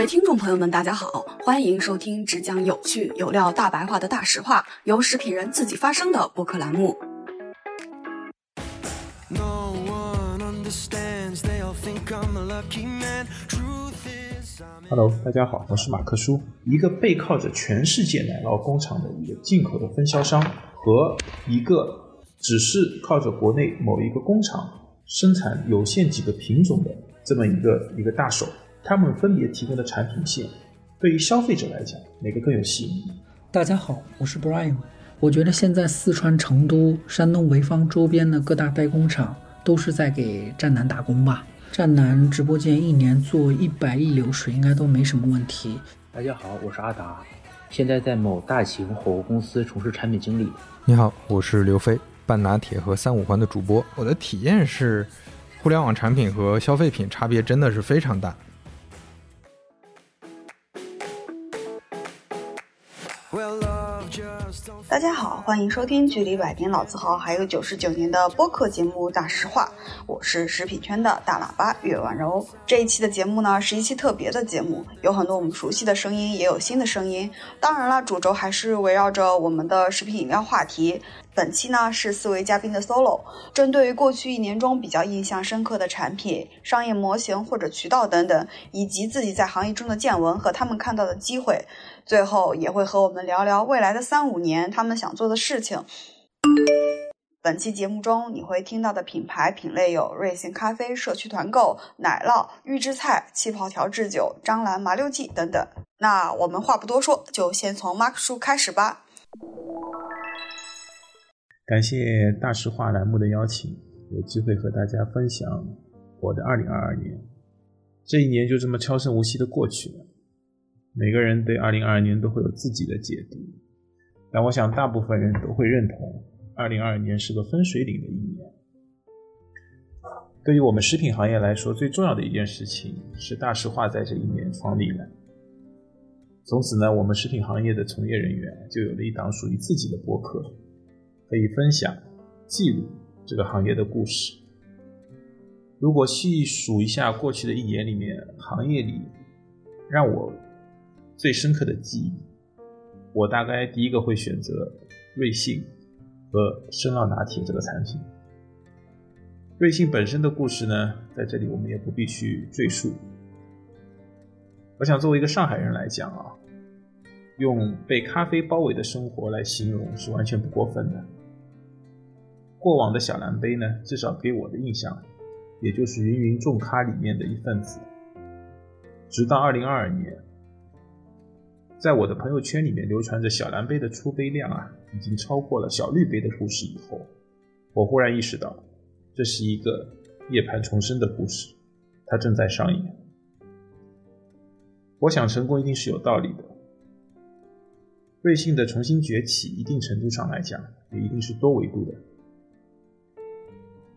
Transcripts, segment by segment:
位听众朋友们，大家好，欢迎收听只讲有趣有料大白话的大实话，由食品人自己发声的播客栏目。Hello，大家好，我是马克叔，一个背靠着全世界奶酪工厂的一个进口的分销商，和一个只是靠着国内某一个工厂生产有限几个品种的这么一个一个大手，他们分别提供的产品线，对于消费者来讲，哪个更有吸引力？大家好，我是 Brian，我觉得现在四川成都、山东潍坊周边的各大代工厂都是在给战南打工吧。战南直播间一年做一百亿流水，应该都没什么问题。大家好，我是阿达，现在在某大型火锅公司从事产品经理。你好，我是刘飞，半拿铁和三五环的主播。我的体验是，互联网产品和消费品差别真的是非常大。大家好，欢迎收听距离百年老字号还有九十九年的播客节目《大实话》，我是食品圈的大喇叭岳婉柔。这一期的节目呢，是一期特别的节目，有很多我们熟悉的声音，也有新的声音。当然了，主轴还是围绕着我们的食品饮料话题。本期呢是四位嘉宾的 solo，针对于过去一年中比较印象深刻的产品、商业模型或者渠道等等，以及自己在行业中的见闻和他们看到的机会，最后也会和我们聊聊未来的三五年他们想做的事情。本期节目中你会听到的品牌品类有瑞幸咖啡、社区团购、奶酪、预制菜、气泡调制酒、张兰麻六记等等。那我们话不多说，就先从 Mark 叔开始吧。感谢大实话栏目的邀请，有机会和大家分享我的2022年。这一年就这么悄声无息的过去了。每个人对2022年都会有自己的解读，但我想大部分人都会认同，2022年是个分水岭的一年。对于我们食品行业来说，最重要的一件事情是大实话在这一年创立了。从此呢，我们食品行业的从业人员就有了一档属于自己的播客。可以分享、记录这个行业的故事。如果细数一下过去的一年里面，行业里让我最深刻的记忆，我大概第一个会选择瑞幸和生酪拿铁这个产品。瑞幸本身的故事呢，在这里我们也不必去赘述。我想作为一个上海人来讲啊，用被咖啡包围的生活来形容是完全不过分的。过往的小蓝杯呢，至少给我的印象，也就是芸芸众咖里面的一份子。直到二零二二年，在我的朋友圈里面流传着小蓝杯的出杯量啊，已经超过了小绿杯的故事以后，我忽然意识到，这是一个涅槃重生的故事，它正在上演。我想成功一定是有道理的，瑞幸的重新崛起，一定程度上来讲，也一定是多维度的。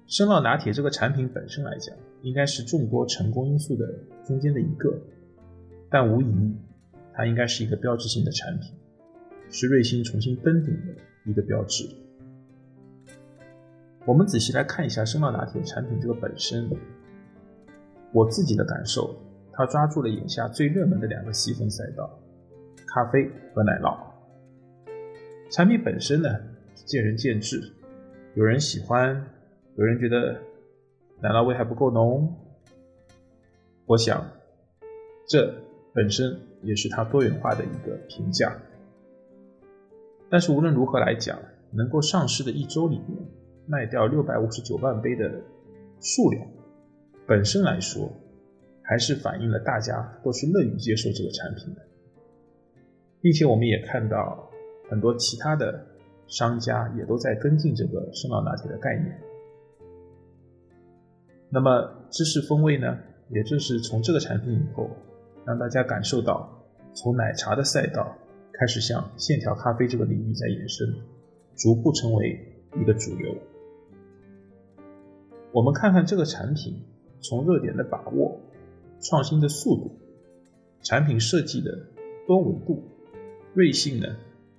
生酪拿铁这个产品本身来讲，应该是众多成功因素的中间的一个，但无疑，它应该是一个标志性的产品，是瑞幸重新登顶的一个标志。我们仔细来看一下生酪拿铁产品这个本身，我自己的感受，它抓住了眼下最热门的两个细分赛道：咖啡和奶酪。产品本身呢，见仁见智，有人喜欢。有人觉得奶酪味还不够浓，我想这本身也是它多元化的一个评价。但是无论如何来讲，能够上市的一周里面卖掉六百五十九万杯的数量，本身来说还是反映了大家都是乐于接受这个产品的，并且我们也看到很多其他的商家也都在跟进这个生老拿铁的概念。那么芝士风味呢，也正是从这个产品以后，让大家感受到从奶茶的赛道开始向线条咖啡这个领域在延伸，逐步成为一个主流。我们看看这个产品从热点的把握、创新的速度、产品设计的多维度，瑞幸呢，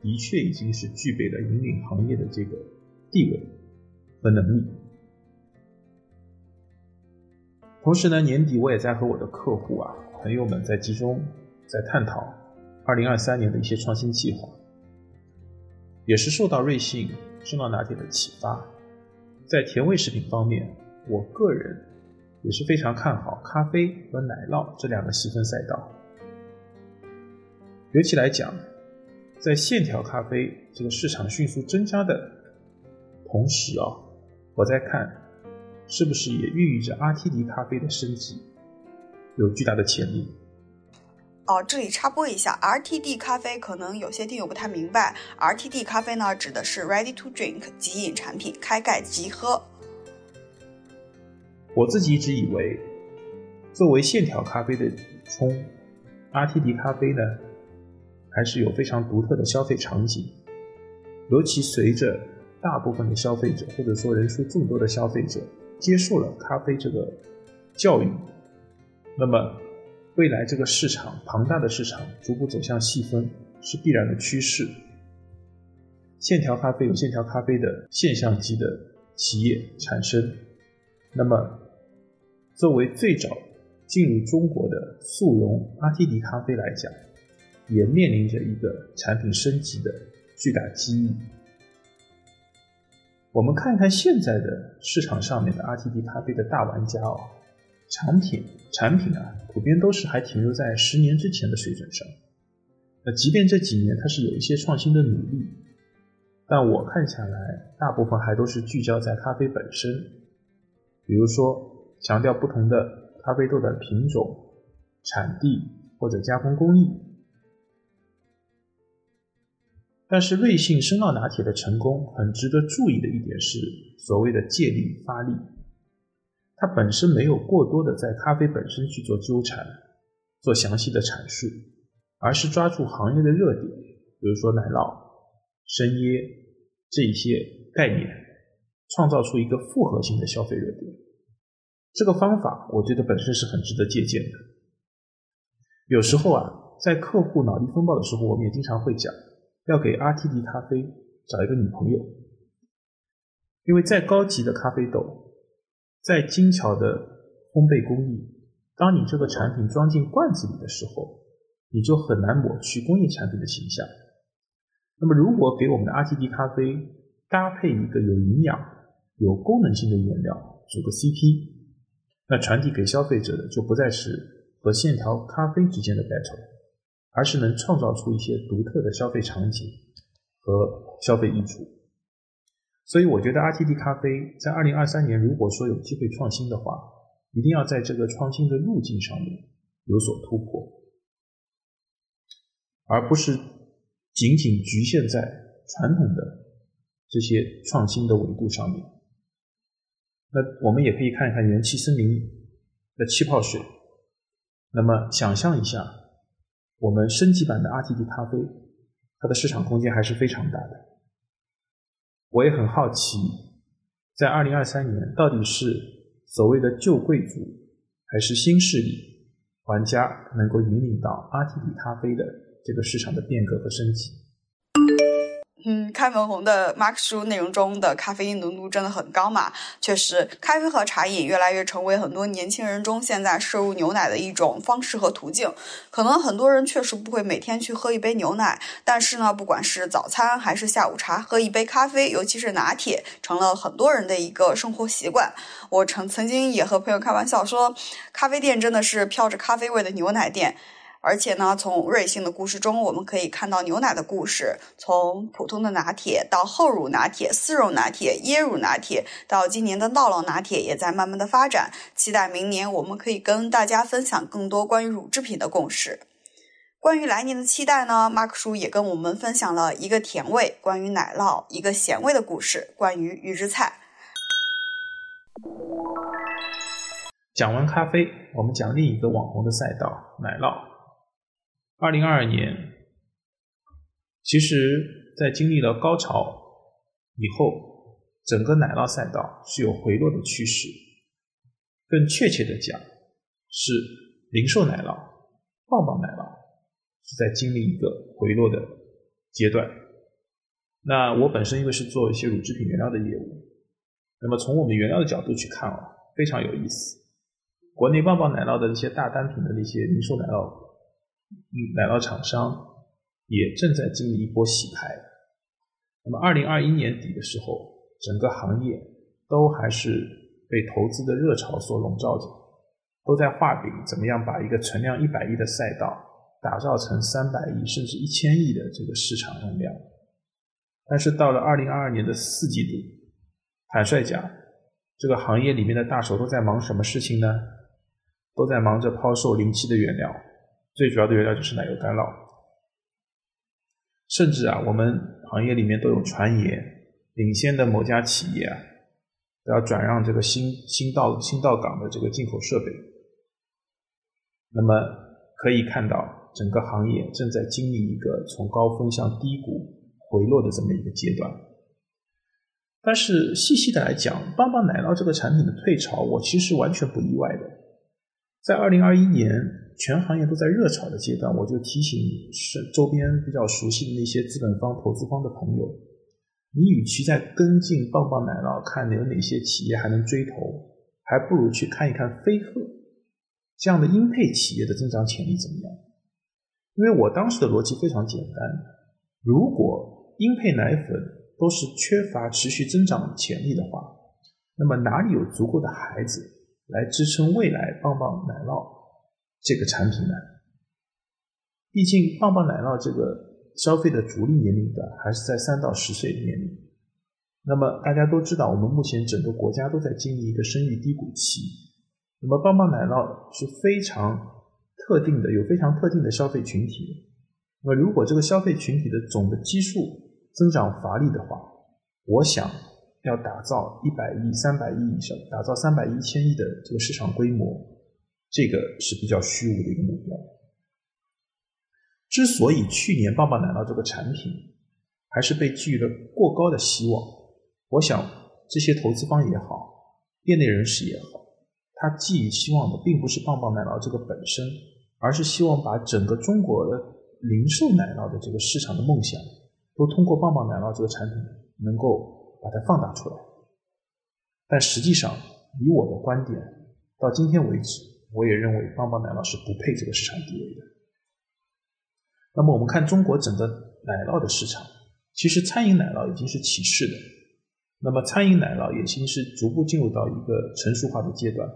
的确已经是具备了引领行业的这个地位和能力。同时呢，年底我也在和我的客户啊朋友们在集中在探讨2023年的一些创新计划，也是受到瑞幸生酪拿铁的启发，在甜味食品方面，我个人也是非常看好咖啡和奶酪这两个细分赛道。尤其来讲，在线条咖啡这个市场迅速增加的同时啊，我在看是不是也寓意着阿提迪咖啡的升级。有巨大的潜力。哦，这里插播一下，RTD 咖啡可能有些听友不太明白，RTD 咖啡呢指的是 Ready to Drink 即饮产品，开盖即喝。我自己一直以为，作为线条咖啡的补充，RTD 咖啡呢还是有非常独特的消费场景，尤其随着大部分的消费者或者说人数众多的消费者接受了咖啡这个教育。那么，未来这个市场庞大的市场逐步走向细分是必然的趋势。线条咖啡有线条咖啡的现象级的企业产生，那么作为最早进入中国的速溶 RTD 咖啡来讲，也面临着一个产品升级的巨大机遇。我们看一看现在的市场上面的 RTD 咖啡的大玩家哦。产品产品啊，普遍都是还停留在十年之前的水准上。那即便这几年它是有一些创新的努力，但我看下来，大部分还都是聚焦在咖啡本身，比如说强调不同的咖啡豆的品种、产地或者加工工艺。但是瑞幸生酪拿铁的成功，很值得注意的一点是，所谓的借力发力。它本身没有过多的在咖啡本身去做纠缠、做详细的阐述，而是抓住行业的热点，比如说奶酪、生椰这一些概念，创造出一个复合性的消费热点。这个方法我觉得本身是很值得借鉴的。有时候啊，在客户脑力风暴的时候，我们也经常会讲，要给 RTD 咖啡找一个女朋友，因为再高级的咖啡豆。再精巧的烘焙工艺，当你这个产品装进罐子里的时候，你就很难抹去工业产品的形象。那么，如果给我们的 RTD 咖啡搭配一个有营养、有功能性的原料，组个 CP，那传递给消费者的就不再是和线条咖啡之间的 battle，而是能创造出一些独特的消费场景和消费益处。所以我觉得 RTD 咖啡在二零二三年，如果说有机会创新的话，一定要在这个创新的路径上面有所突破，而不是仅仅局限在传统的这些创新的维度上面。那我们也可以看一看元气森林的气泡水，那么想象一下，我们升级版的 RTD 咖啡，它的市场空间还是非常大的。我也很好奇，在二零二三年，到底是所谓的旧贵族，还是新势力玩家能够引领到阿提比咖啡的这个市场的变革和升级？嗯，开门红的 Mark 书内容中的咖啡因浓度真的很高嘛？确实，咖啡和茶饮越来越成为很多年轻人中现在摄入牛奶的一种方式和途径。可能很多人确实不会每天去喝一杯牛奶，但是呢，不管是早餐还是下午茶，喝一杯咖啡，尤其是拿铁，成了很多人的一个生活习惯。我曾曾经也和朋友开玩笑说，咖啡店真的是飘着咖啡味的牛奶店。而且呢，从瑞幸的故事中，我们可以看到牛奶的故事，从普通的拿铁到厚乳拿铁、丝绒拿铁、椰乳拿铁，到今年的酪酪拿铁，也在慢慢的发展。期待明年我们可以跟大家分享更多关于乳制品的故事。关于来年的期待呢，Mark 叔也跟我们分享了一个甜味关于奶酪，一个咸味的故事，关于预制菜。讲完咖啡，我们讲另一个网红的赛道——奶酪。二零二二年，其实，在经历了高潮以后，整个奶酪赛道是有回落的趋势。更确切的讲，是零售奶酪、棒棒奶酪是在经历一个回落的阶段。那我本身因为是做一些乳制品原料的业务，那么从我们原料的角度去看啊，非常有意思。国内棒棒奶酪的一些大单品的那些零售奶酪，奶酪厂商也正在经历一波洗牌。那么，二零二一年底的时候，整个行业都还是被投资的热潮所笼罩着，都在画饼，怎么样把一个存量一百亿的赛道打造成三百亿甚至一千亿的这个市场容量。但是到了二零二二年的四季度，坦率讲，这个行业里面的大手都在忙什么事情呢？都在忙着抛售临期的原料，最主要的原料就是奶油干酪。甚至啊，我们行业里面都有传言，领先的某家企业啊，都要转让这个新新到新到港的这个进口设备。那么可以看到，整个行业正在经历一个从高峰向低谷回落的这么一个阶段。但是细细的来讲，棒棒奶酪这个产品的退潮，我其实完全不意外的。在二零二一年，全行业都在热炒的阶段，我就提醒是周边比较熟悉的那些资本方、投资方的朋友，你与其在跟进棒棒奶酪，看有哪些企业还能追投，还不如去看一看飞鹤这样的英配企业的增长潜力怎么样。因为我当时的逻辑非常简单，如果英配奶粉都是缺乏持续增长潜力的话，那么哪里有足够的孩子？来支撑未来棒棒奶酪这个产品呢？毕竟棒棒奶酪这个消费的主力年龄段还是在三到十岁的年龄。那么大家都知道，我们目前整个国家都在经历一个生育低谷期。那么棒棒奶酪是非常特定的，有非常特定的消费群体。那么如果这个消费群体的总的基数增长乏力的话，我想。要打造一百亿、三百亿以上，打造三百亿、一千亿的这个市场规模，这个是比较虚无的一个目标。之所以去年棒棒奶酪这个产品还是被寄予了过高的希望，我想这些投资方也好，业内人士也好，他寄予希望的并不是棒棒奶酪这个本身，而是希望把整个中国的零售奶酪的这个市场的梦想，都通过棒棒奶酪这个产品能够。把它放大出来，但实际上，以我的观点，到今天为止，我也认为棒棒奶酪是不配这个市场地位的。那么，我们看中国整个奶酪的市场，其实餐饮奶酪已经是起势的，那么餐饮奶酪也已经是逐步进入到一个成熟化的阶段。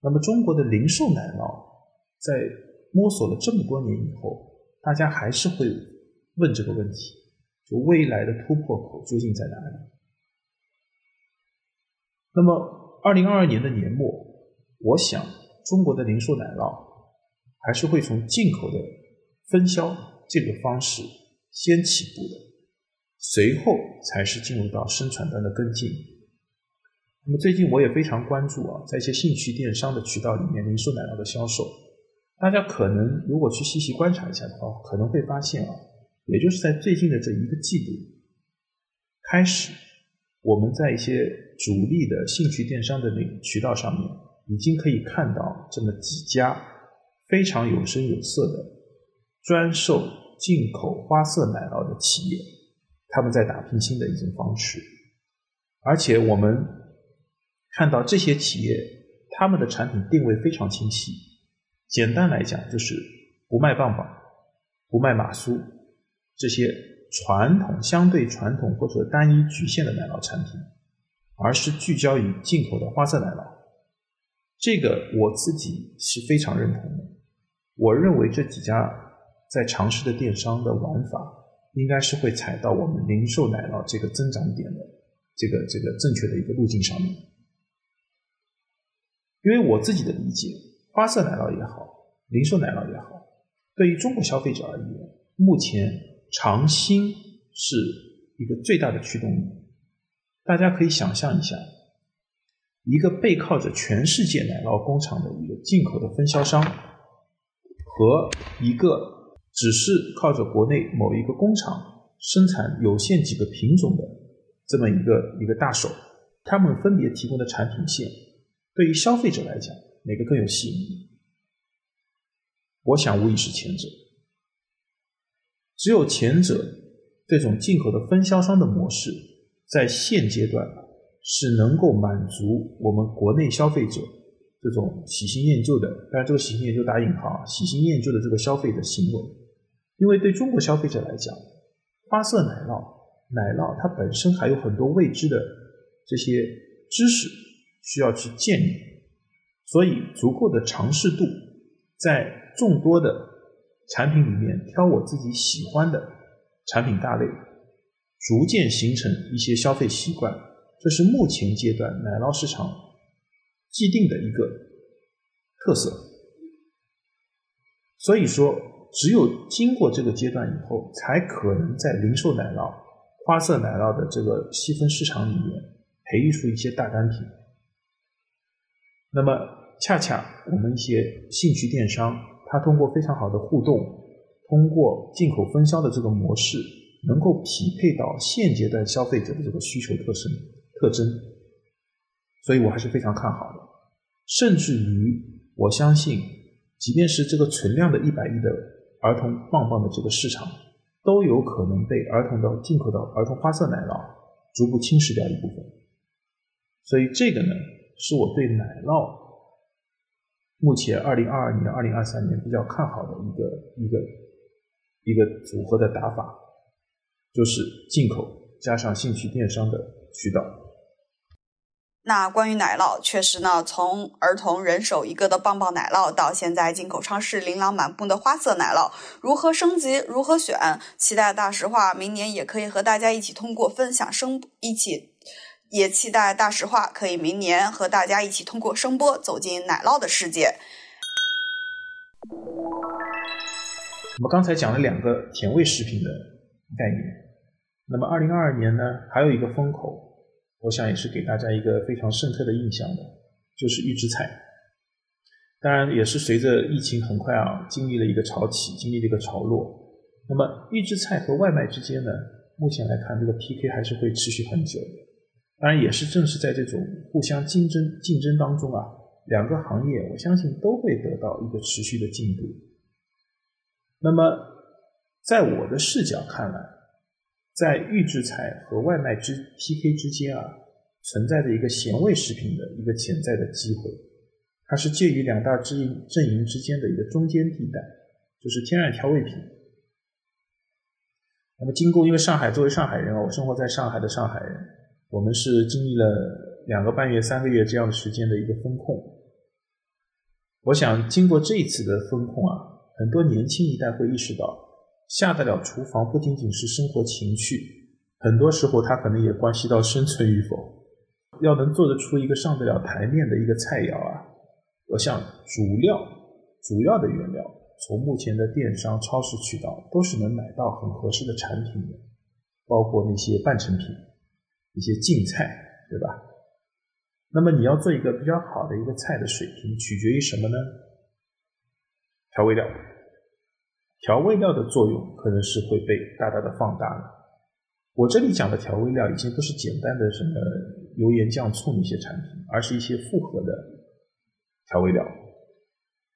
那么，中国的零售奶酪在摸索了这么多年以后，大家还是会问这个问题：就未来的突破口究竟在哪里？那么，二零二二年的年末，我想中国的零售奶酪还是会从进口的分销这个方式先起步的，随后才是进入到生产端的跟进。那么最近我也非常关注啊，在一些兴趣电商的渠道里面，零售奶酪的销售，大家可能如果去细细观察一下的话，可能会发现啊，也就是在最近的这一个季度开始。我们在一些主力的兴趣电商的那渠道上面，已经可以看到这么几家非常有声有色的专售进口花色奶酪的企业，他们在打拼新的一种方式。而且我们看到这些企业，他们的产品定位非常清晰。简单来讲，就是不卖棒棒，不卖马苏这些。传统相对传统或者单一局限的奶酪产品，而是聚焦于进口的花色奶酪，这个我自己是非常认同的。我认为这几家在尝试的电商的玩法，应该是会踩到我们零售奶酪这个增长点的这个这个正确的一个路径上面。因为我自己的理解，花色奶酪也好，零售奶酪也好，对于中国消费者而言，目前。尝新是一个最大的驱动力。大家可以想象一下，一个背靠着全世界奶酪工厂的一个进口的分销商，和一个只是靠着国内某一个工厂生产有限几个品种的这么一个一个大手，他们分别提供的产品线，对于消费者来讲，哪个更有吸引力？我想，无疑是前者。只有前者这种进口的分销商的模式，在现阶段是能够满足我们国内消费者这种喜新厌旧的，当然这个喜新厌旧打引号，喜新厌旧的这个消费的行为，因为对中国消费者来讲，花色奶酪，奶酪它本身还有很多未知的这些知识需要去建立，所以足够的尝试度，在众多的产品里面挑我自己喜欢的产品大类，逐渐形成一些消费习惯，这是目前阶段奶酪市场。既定的一个特色，所以说，只有经过这个阶段以后，才可能在零售奶酪、花色奶酪的这个细分市场里面培育出一些大单品。那么，恰恰我们一些兴趣电商，它通过非常好的互动，通过进口分销的这个模式，能够匹配到现阶段消费者的这个需求特征特征。所以我还是非常看好的，甚至于我相信，即便是这个存量的一百亿的儿童棒棒的这个市场，都有可能被儿童的进口的儿童花色奶酪逐步侵蚀掉一部分。所以这个呢，是我对奶酪目前二零二二年、二零二三年比较看好的一个一个一个组合的打法，就是进口加上兴趣电商的渠道。那关于奶酪，确实呢，从儿童人手一个的棒棒奶酪，到现在进口超市琳琅满目的花色奶酪，如何升级，如何选？期待大实话明年也可以和大家一起通过分享声，一起也期待大实话可以明年和大家一起通过声波走进奶酪的世界。我们刚才讲了两个甜味食品的概念，那么二零二二年呢，还有一个风口。我想也是给大家一个非常深刻的印象的，就是预制菜。当然，也是随着疫情很快啊，经历了一个潮起，经历了一个潮落。那么，预制菜和外卖之间呢，目前来看，这个 PK 还是会持续很久的。当然，也是正是在这种互相竞争竞争当中啊，两个行业我相信都会得到一个持续的进步。那么，在我的视角看来。在预制菜和外卖之 PK 之间啊，存在着一个咸味食品的一个潜在的机会，它是介于两大阵营阵营之间的一个中间地带，就是天然调味品。那么经过，因为上海作为上海人啊，我生活在上海的上海人，我们是经历了两个半月、三个月这样的时间的一个风控。我想经过这一次的风控啊，很多年轻一代会意识到。下得了厨房不仅仅是生活情趣，很多时候它可能也关系到生存与否。要能做得出一个上得了台面的一个菜肴啊，我想主料、主要的原料，从目前的电商、超市渠道都是能买到很合适的产品的，包括那些半成品、一些净菜，对吧？那么你要做一个比较好的一个菜的水平，取决于什么呢？调味料。调味料的作用可能是会被大大的放大了。我这里讲的调味料已经不是简单的什么油盐酱醋那些产品，而是一些复合的调味料。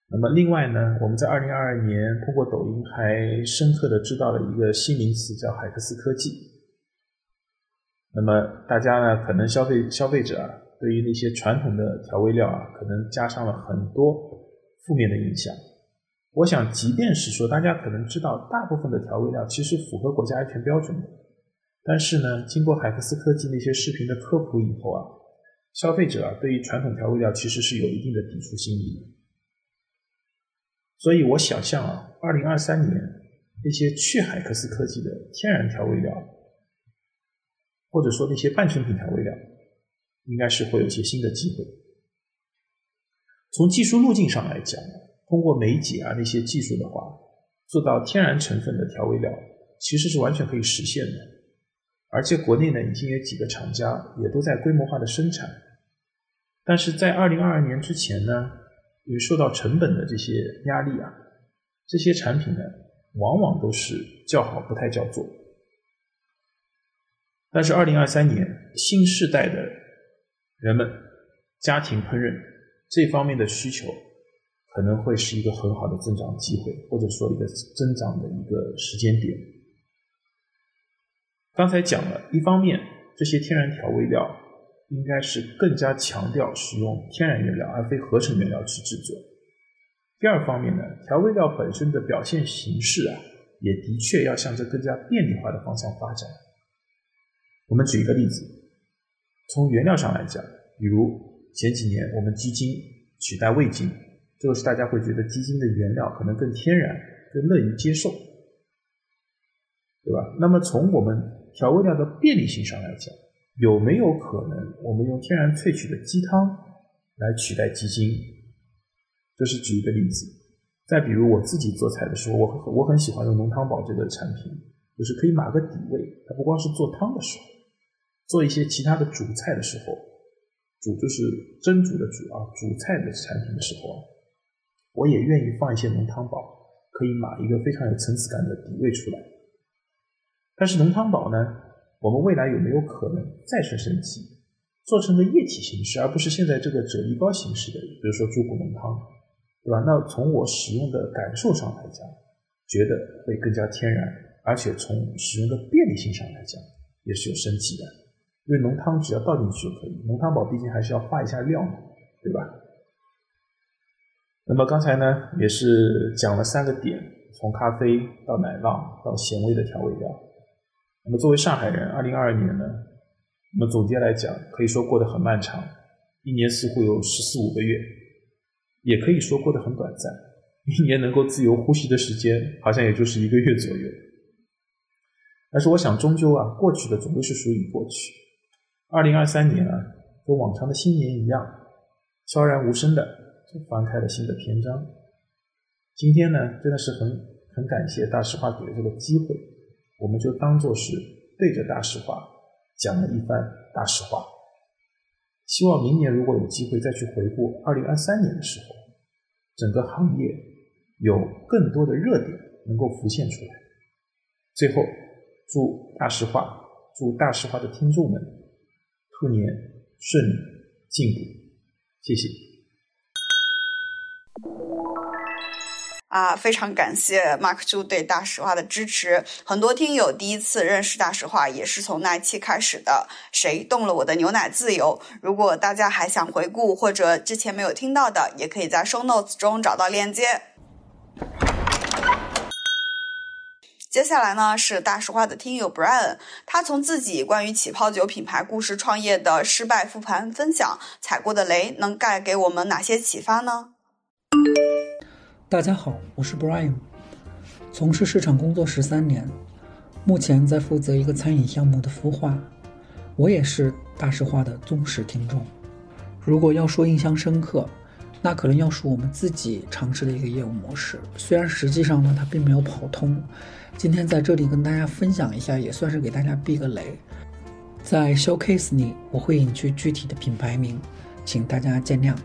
那么另外呢，我们在二零二二年通过抖音还深刻的知道了一个新名词，叫海克斯科技。那么大家呢，可能消费消费者啊，对于那些传统的调味料啊，可能加上了很多负面的影响。我想，即便是说大家可能知道大部分的调味料其实符合国家安全标准的，但是呢，经过海克斯科技那些视频的科普以后啊，消费者啊对于传统调味料其实是有一定的抵触心理。所以我想象啊，二零二三年那些去海克斯科技的天然调味料，或者说那些半成品调味料，应该是会有一些新的机会。从技术路径上来讲。通过酶解啊那些技术的话，做到天然成分的调味料，其实是完全可以实现的。而且国内呢已经有几个厂家也都在规模化的生产。但是在二零二二年之前呢，因为受到成本的这些压力啊，这些产品呢往往都是叫好不太叫座。但是二零二三年新时代的人们家庭烹饪这方面的需求。可能会是一个很好的增长机会，或者说一个增长的一个时间点。刚才讲了一方面，这些天然调味料应该是更加强调使用天然原料而非合成原料去制作。第二方面呢，调味料本身的表现形式啊，也的确要向着更加便利化的方向发展。我们举一个例子，从原料上来讲，比如前几年我们鸡精取代味精，这个是大家会觉得鸡精的原料可能更天然，更乐于接受，对吧？那么从我们调味料的便利性上来讲，有没有可能我们用天然萃取的鸡汤来取代鸡精？这是举一个例子。再比如我自己做菜的时候，我我很喜欢用浓汤宝这个产品，就是可以码个底味。它不光是做汤的时候，做一些其他的主菜的时候，煮就是蒸煮的煮啊，煮菜的产品的时候，我也愿意放一些浓汤宝，可以码一个非常有层次感的底味出来。但是浓汤宝呢，我们未来有没有可能再生升级，做成个液体形式，而不是现在这个啫喱包形式的，比如说猪骨浓汤，对吧？那从我使用的感受上来讲，觉得会更加天然，而且从使用的便利性上来讲，也是有升级的。因为浓汤只要倒进去就可以，浓汤宝毕竟还是要化一下料嘛，对吧？那么刚才呢，也是讲了三个点，从咖啡到奶酪到咸味的调味料。那么作为上海人，二零二二年呢，那么总结来讲，可以说过得很漫长，一年似乎有十四五个月，也可以说过得很短暂，一年能够自由呼吸的时间，好像也就是一个月左右。但是我想，终究啊，过去的总归是属于过去。二零二三年啊，跟往常的新年一样，悄然无声的就翻开了新的篇章。今天呢，真的是很很感谢大实话给的这个机会。我们就当做是对着大实话讲了一番大实话。希望明年如果有机会再去回顾二零二三年的时候，整个行业有更多的热点能够浮现出来。最后，祝大实话，祝大实话的听众们兔年顺利进步，谢谢。啊，非常感谢 Mark 猪对大实话的支持。很多听友第一次认识大实话，也是从那期开始的。谁动了我的牛奶自由？如果大家还想回顾或者之前没有听到的，也可以在 Show Notes 中找到链接。接下来呢是大实话的听友 Brian，他从自己关于起泡酒品牌故事创业的失败复盘分享，踩过的雷能带给我们哪些启发呢？大家好，我是 Brian，从事市场工作十三年，目前在负责一个餐饮项目的孵化。我也是大实话的忠实听众。如果要说印象深刻，那可能要数我们自己尝试的一个业务模式。虽然实际上呢，它并没有跑通。今天在这里跟大家分享一下，也算是给大家避个雷。在 Showcase 里，我会隐去具体的品牌名，请大家见谅。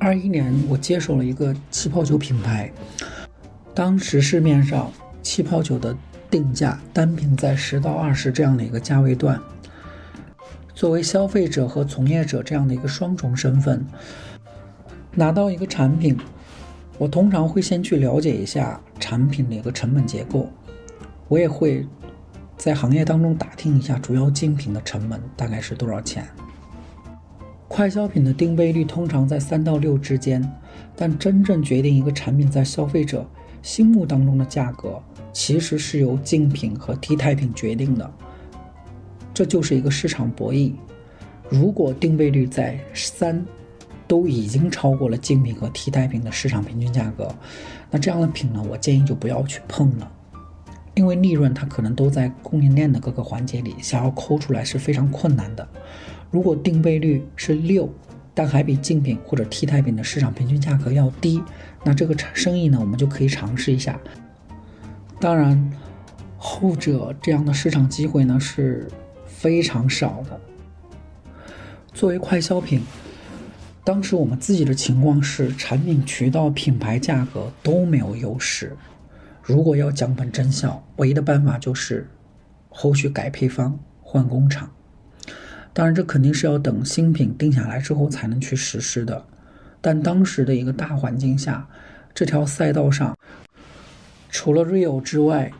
二一年，我接手了一个气泡酒品牌。当时市面上气泡酒的定价单瓶在十到二十这样的一个价位段。作为消费者和从业者这样的一个双重身份，拿到一个产品，我通常会先去了解一下产品的一个成本结构。我也会在行业当中打听一下主要竞品的成本大概是多少钱。快消品的定倍率通常在三到六之间，但真正决定一个产品在消费者心目当中的价格，其实是由竞品和替代品决定的。这就是一个市场博弈。如果定倍率在三，都已经超过了竞品和替代品的市场平均价格，那这样的品呢，我建议就不要去碰了，因为利润它可能都在供应链的各个环节里，想要抠出来是非常困难的。如果定倍率是六，但还比竞品或者替代品的市场平均价格要低，那这个生意呢，我们就可以尝试一下。当然，后者这样的市场机会呢是非常少的。作为快消品，当时我们自己的情况是产品、渠道、品牌、价格都没有优势。如果要降本增效，唯一的办法就是后续改配方、换工厂。当然，这肯定是要等新品定下来之后才能去实施的。但当时的一个大环境下，这条赛道上，除了 Rio 之外，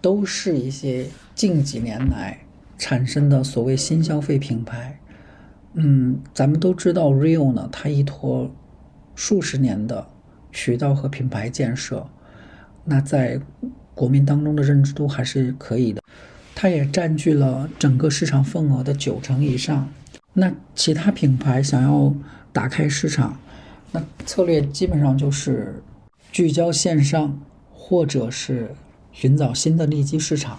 都是一些近几年来产生的所谓新消费品牌。嗯，咱们都知道 Rio 呢，它依托数十年的渠道和品牌建设，那在国民当中的认知度还是可以。它也占据了整个市场份额的九成以上。那其他品牌想要打开市场，那策略基本上就是聚焦线上，或者是寻找新的利基市场。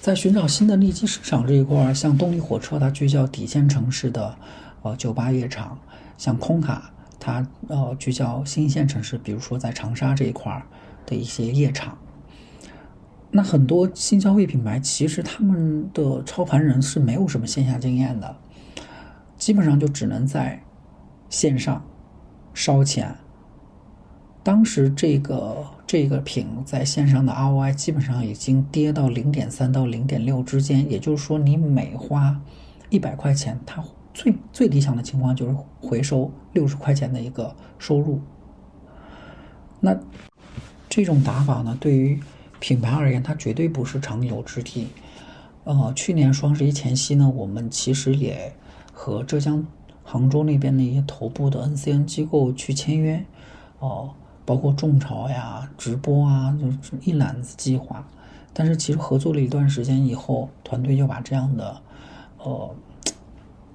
在寻找新的利基市场这一块儿，像动力火车，它聚焦底线城市的呃酒吧夜场；像空卡，它呃聚焦新一线城市，比如说在长沙这一块儿的一些夜场。那很多新消费品牌其实他们的操盘人是没有什么线下经验的，基本上就只能在线上烧钱。当时这个这个品在线上的 ROI 基本上已经跌到零点三到零点六之间，也就是说，你每花一百块钱，它最最理想的情况就是回收六十块钱的一个收入。那这种打法呢，对于品牌而言，它绝对不是长久之计。呃，去年双十一前夕呢，我们其实也和浙江杭州那边的一些头部的 NCN 机构去签约，哦。包括众筹呀、直播啊，就是一揽子计划。但是其实合作了一段时间以后，团队就把这样的，呃，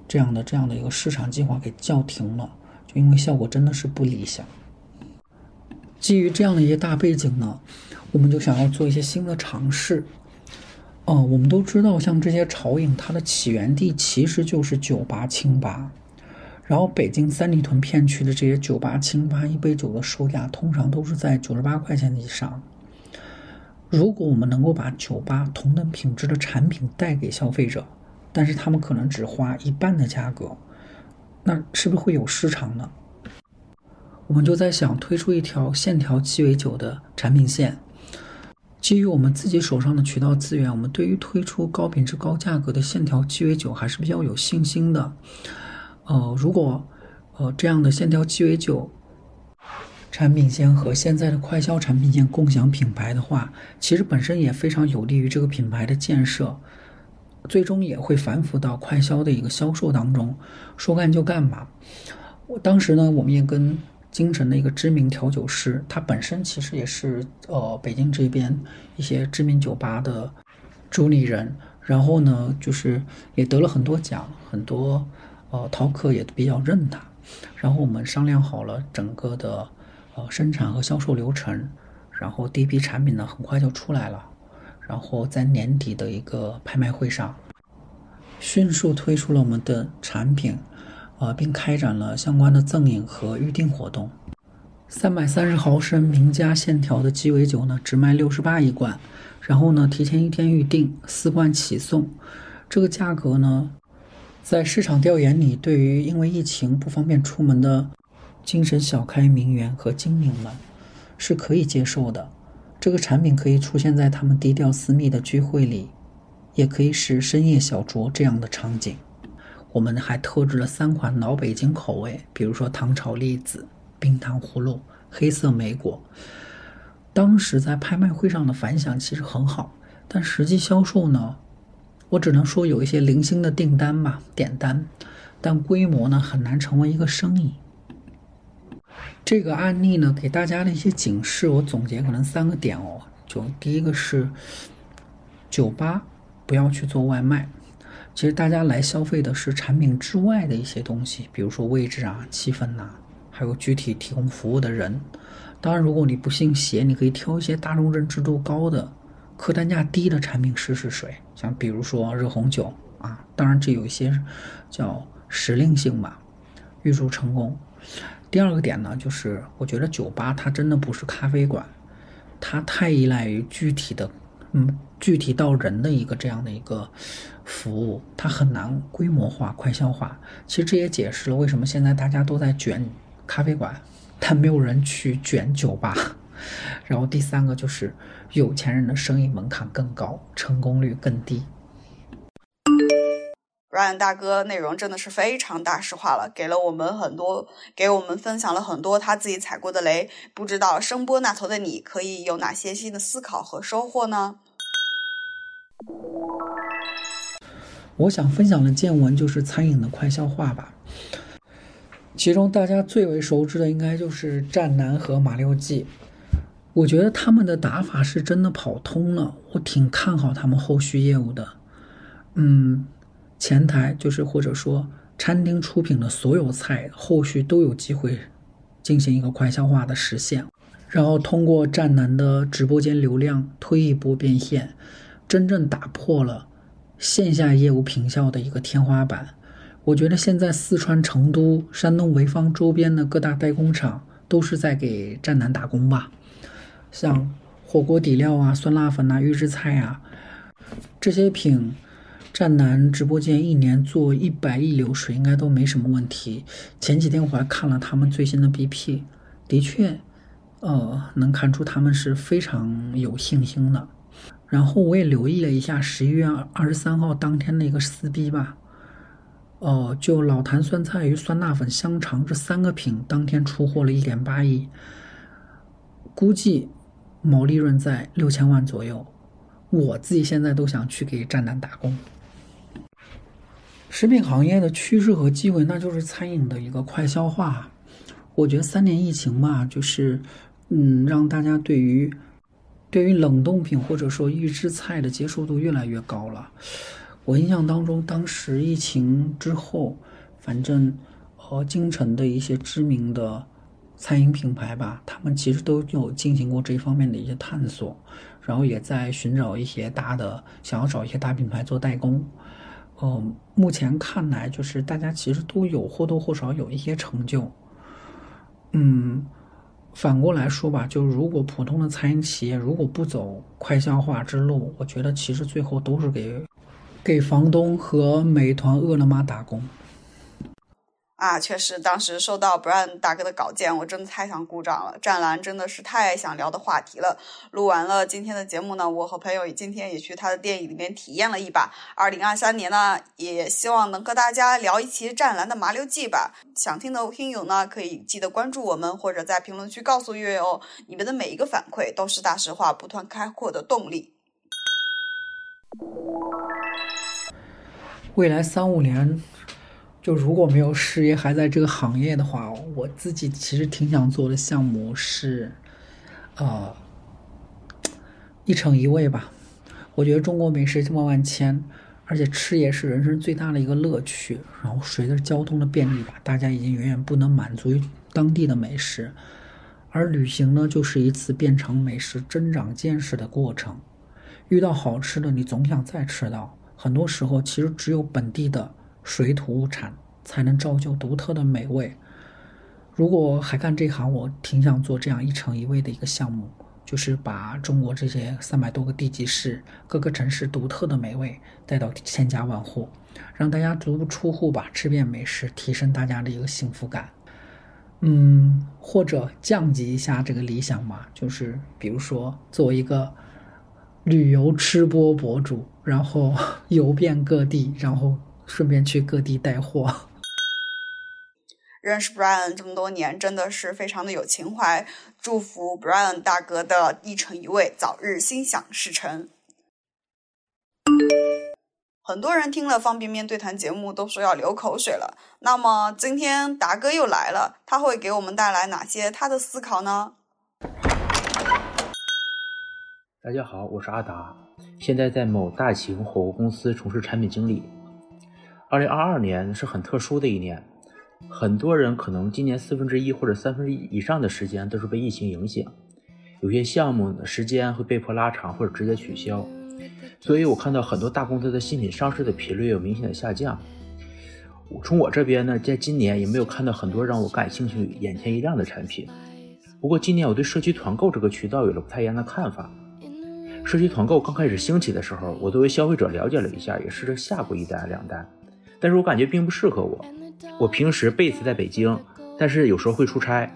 这样的这样的一个市场计划给叫停了，就因为效果真的是不理想。基于这样的一些大背景呢，我们就想要做一些新的尝试。哦，我们都知道，像这些潮饮，它的起源地其实就是酒吧、清吧。然后，北京三里屯片区的这些酒吧、清吧，一杯酒的售价通常都是在九十八块钱以上。如果我们能够把酒吧同等品质的产品带给消费者，但是他们可能只花一半的价格，那是不是会有市场呢？我们就在想推出一条线条鸡尾酒的产品线。基于我们自己手上的渠道资源，我们对于推出高品质、高价格的线条鸡尾酒还是比较有信心的。呃，如果呃这样的线条鸡尾酒产品线和现在的快消产品线共享品牌的话，其实本身也非常有利于这个品牌的建设，最终也会反腐到快消的一个销售当中。说干就干吧。我当时呢，我们也跟京城的一个知名调酒师，他本身其实也是呃北京这边一些知名酒吧的主理人，然后呢，就是也得了很多奖，很多。呃，饕客也比较认他，然后我们商量好了整个的呃生产和销售流程，然后第一批产品呢很快就出来了，然后在年底的一个拍卖会上，迅速推出了我们的产品，啊，并开展了相关的赠饮和预定活动。三百三十毫升名家线条的鸡尾酒呢，只卖六十八一罐，然后呢提前一天预定四罐起送，这个价格呢。在市场调研里，对于因为疫情不方便出门的精神小开名媛和精灵们，是可以接受的。这个产品可以出现在他们低调私密的聚会里，也可以是深夜小酌这样的场景。我们还特制了三款老北京口味，比如说糖炒栗子、冰糖葫芦、黑色莓果。当时在拍卖会上的反响其实很好，但实际销售呢？我只能说有一些零星的订单吧，点单，但规模呢很难成为一个生意。这个案例呢给大家的一些警示，我总结可能三个点哦。就第一个是，酒吧不要去做外卖。其实大家来消费的是产品之外的一些东西，比如说位置啊、气氛呐，还有具体提供服务的人。当然，如果你不信邪，你可以挑一些大众认知度高的。客单价低的产品试试水，像比如说热红酒啊，当然这有一些叫时令性吧，预祝成功。第二个点呢，就是我觉得酒吧它真的不是咖啡馆，它太依赖于具体的，嗯，具体到人的一个这样的一个服务，它很难规模化、快消化。其实这也解释了为什么现在大家都在卷咖啡馆，但没有人去卷酒吧。然后第三个就是有钱人的生意门槛更高，成功率更低。Ryan 大哥内容真的是非常大实话了，给了我们很多，给我们分享了很多他自己踩过的雷。不知道声波那头的你可以有哪些新的思考和收获呢？我想分享的见闻就是餐饮的快消化吧。其中大家最为熟知的应该就是战南和马六记。我觉得他们的打法是真的跑通了，我挺看好他们后续业务的。嗯，前台就是或者说餐厅出品的所有菜，后续都有机会进行一个快消化的实现，然后通过战南的直播间流量推一波变现，真正打破了线下业务平效的一个天花板。我觉得现在四川成都、山东潍坊周边的各大代工厂都是在给战南打工吧。像火锅底料啊、酸辣粉啊、预制菜啊这些品，战南直播间一年做一百亿流水应该都没什么问题。前几天我还看了他们最新的 BP，的确，呃，能看出他们是非常有信心的。然后我也留意了一下十一月二十三号当天的一个撕逼吧，哦，就老坛酸菜鱼、酸辣粉、香肠这三个品当天出货了一点八亿，估计。毛利润在六千万左右，我自己现在都想去给战南打工。食品行业的趋势和机会，那就是餐饮的一个快消化。我觉得三年疫情嘛，就是嗯，让大家对于对于冷冻品或者说预制菜的接受度越来越高了。我印象当中，当时疫情之后，反正和京城的一些知名的。餐饮品牌吧，他们其实都有进行过这方面的一些探索，然后也在寻找一些大的，想要找一些大品牌做代工。嗯，目前看来，就是大家其实都有或多或少有一些成就。嗯，反过来说吧，就如果普通的餐饮企业如果不走快消化之路，我觉得其实最后都是给给房东和美团、饿了么打工。啊，确实，当时收到 Brian 大哥的稿件，我真的太想鼓掌了。战蓝真的是太想聊的话题了。录完了今天的节目呢，我和朋友今天也去他的电影里面体验了一把。二零二三年呢，也希望能和大家聊一期战蓝的麻溜记吧。想听的听友呢，可以记得关注我们，或者在评论区告诉月月哦。你们的每一个反馈都是大实话不断开阔的动力。未来三五年。就如果没有事业还在这个行业的话，我自己其实挺想做的项目是，呃，一城一味吧。我觉得中国美食这么万千，而且吃也是人生最大的一个乐趣。然后随着交通的便利吧，大家已经远远不能满足于当地的美食，而旅行呢，就是一次变成美食增长见识的过程。遇到好吃的，你总想再吃到。很多时候，其实只有本地的。水土物产才能造就独特的美味。如果还干这行，我挺想做这样一城一味的一个项目，就是把中国这些三百多个地级市各个城市独特的美味带到千家万户，让大家足不出户吧吃遍美食，提升大家的一个幸福感。嗯，或者降级一下这个理想嘛，就是比如说做一个旅游吃播博主，然后 游遍各地，然后。顺便去各地带货。认识 Brian 这么多年，真的是非常的有情怀。祝福 Brian 大哥的一城一味早日心想事成。很多人听了方便面对谈节目都说要流口水了。那么今天达哥又来了，他会给我们带来哪些他的思考呢？大家好，我是阿达，现在在某大型火锅公司从事产品经理。二零二二年是很特殊的一年，很多人可能今年四分之一或者三分之一以上的时间都是被疫情影响，有些项目时间会被迫拉长或者直接取消，所以我看到很多大公司的新品上市的频率有明显的下降。从我这边呢，在今年也没有看到很多让我感兴趣、眼前一亮的产品。不过今年我对社区团购这个渠道有了不太一样的看法。社区团购刚开始兴起的时候，我作为消费者了解了一下，也试着下过一单两单。但是我感觉并不适合我。我平时贝斯在北京，但是有时候会出差。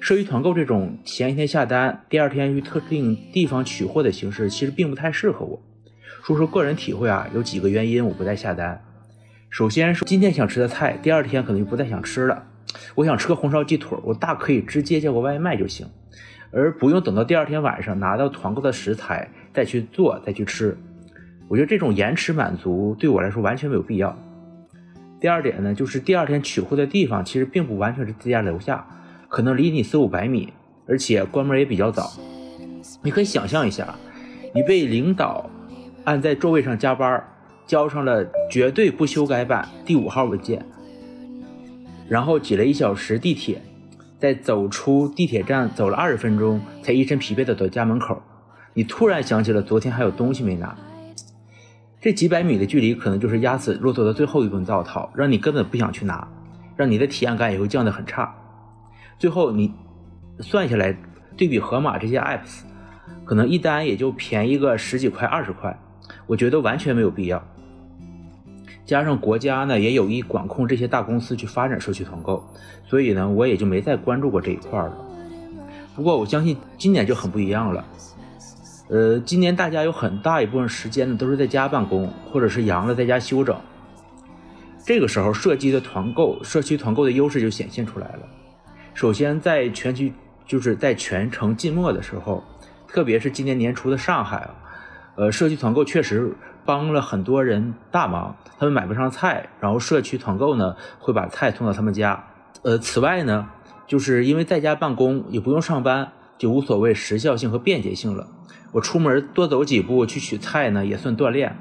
社区团购这种前一天下单，第二天去特定地方取货的形式，其实并不太适合我。说说个人体会啊，有几个原因我不再下单。首先是今天想吃的菜，第二天可能就不再想吃了。我想吃个红烧鸡腿，我大可以直接叫个外卖就行，而不用等到第二天晚上拿到团购的食材再去做再去吃。我觉得这种延迟满足对我来说完全没有必要。第二点呢，就是第二天取货的地方其实并不完全是自家楼下，可能离你四五百米，而且关门也比较早。你可以想象一下，你被领导按在座位上加班，交上了绝对不修改版第五号文件，然后挤了一小时地铁，再走出地铁站走了二十分钟，才一身疲惫的到家门口。你突然想起了昨天还有东西没拿。这几百米的距离，可能就是压死骆驼的最后一根稻草，让你根本不想去拿，让你的体验感也会降得很差。最后你算下来，对比盒马这些 apps，可能一单也就便宜个十几块、二十块，我觉得完全没有必要。加上国家呢也有意管控这些大公司去发展社区团购，所以呢我也就没再关注过这一块了。不过我相信今年就很不一样了。呃，今年大家有很大一部分时间呢，都是在家办公，或者是阳了在家休整。这个时候，社区的团购、社区团购的优势就显现出来了。首先，在全区就是在全城静默的时候，特别是今年年初的上海啊，呃，社区团购确实帮了很多人大忙。他们买不上菜，然后社区团购呢会把菜送到他们家。呃，此外呢，就是因为在家办公也不用上班，就无所谓时效性和便捷性了。我出门多走几步去取菜呢，也算锻炼。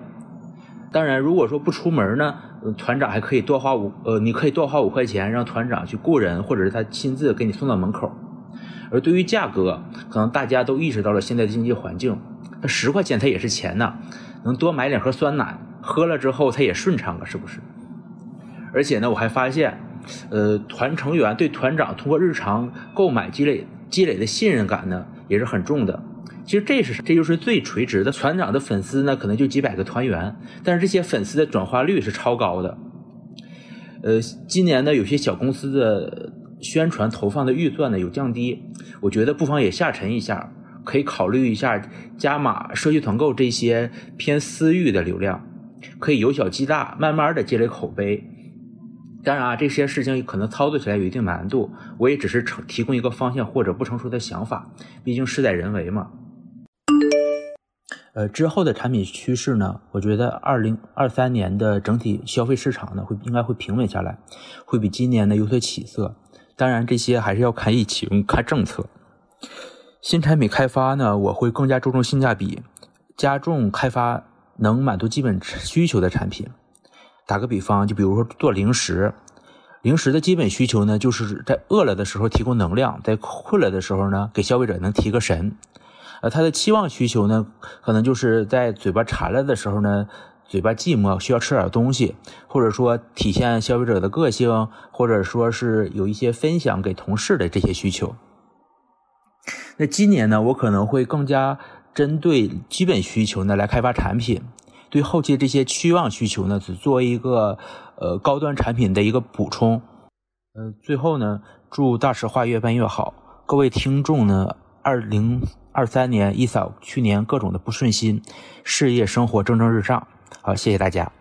当然，如果说不出门呢，团长还可以多花五呃，你可以多花五块钱，让团长去雇人，或者是他亲自给你送到门口。而对于价格，可能大家都意识到了现在的经济环境，那十块钱它也是钱呐，能多买两盒酸奶，喝了之后它也顺畅啊，是不是？而且呢，我还发现，呃，团成员对团长通过日常购买积累积累的信任感呢，也是很重的。其实这是这就是最垂直的团长的粉丝呢，可能就几百个团员，但是这些粉丝的转化率是超高的。呃，今年呢，有些小公司的宣传投放的预算呢有降低，我觉得不妨也下沉一下，可以考虑一下加码社区团购这些偏私域的流量，可以由小及大，慢慢的积累口碑。当然啊，这些事情可能操作起来有一定难度，我也只是成提供一个方向或者不成熟的想法，毕竟事在人为嘛。呃，之后的产品趋势呢？我觉得二零二三年的整体消费市场呢，会应该会平稳下来，会比今年呢有所起色。当然，这些还是要看疫情、看政策。新产品开发呢，我会更加注重性价比，加重开发能满足基本需求的产品。打个比方，就比如说做零食，零食的基本需求呢，就是在饿了的时候提供能量，在困了的时候呢，给消费者能提个神。呃，他的期望需求呢，可能就是在嘴巴馋了的时候呢，嘴巴寂寞需要吃点东西，或者说体现消费者的个性，或者说是有一些分享给同事的这些需求。那今年呢，我可能会更加针对基本需求呢来开发产品，对后期这些期望需求呢，只做一个呃高端产品的一个补充。呃，最后呢，祝大实话越办越好，各位听众呢，二零。二三年一扫去年各种的不顺心，事业生活蒸蒸日上。好，谢谢大家。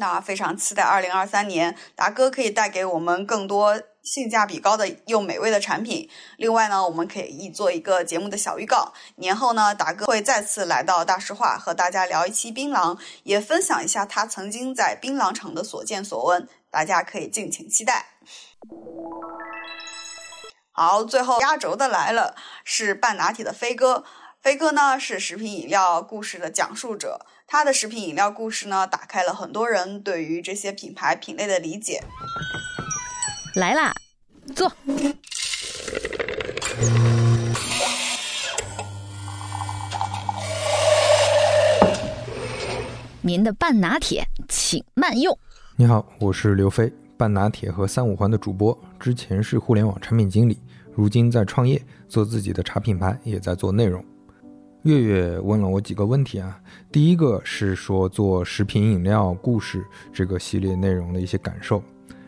那非常期待二零二三年，达哥可以带给我们更多性价比高的又美味的产品。另外呢，我们可以一做一个节目的小预告，年后呢，达哥会再次来到大实话，和大家聊一期槟榔，也分享一下他曾经在槟榔厂的所见所闻。大家可以敬请期待。好，最后压轴的来了，是半拿铁的飞哥。飞哥呢是食品饮料故事的讲述者，他的食品饮料故事呢，打开了很多人对于这些品牌品类的理解。来啦，坐。您的半拿铁，请慢用。你好，我是刘飞，半拿铁和三五环的主播，之前是互联网产品经理。如今在创业，做自己的茶品牌，也在做内容。月月问了我几个问题啊，第一个是说做食品饮料故事这个系列内容的一些感受。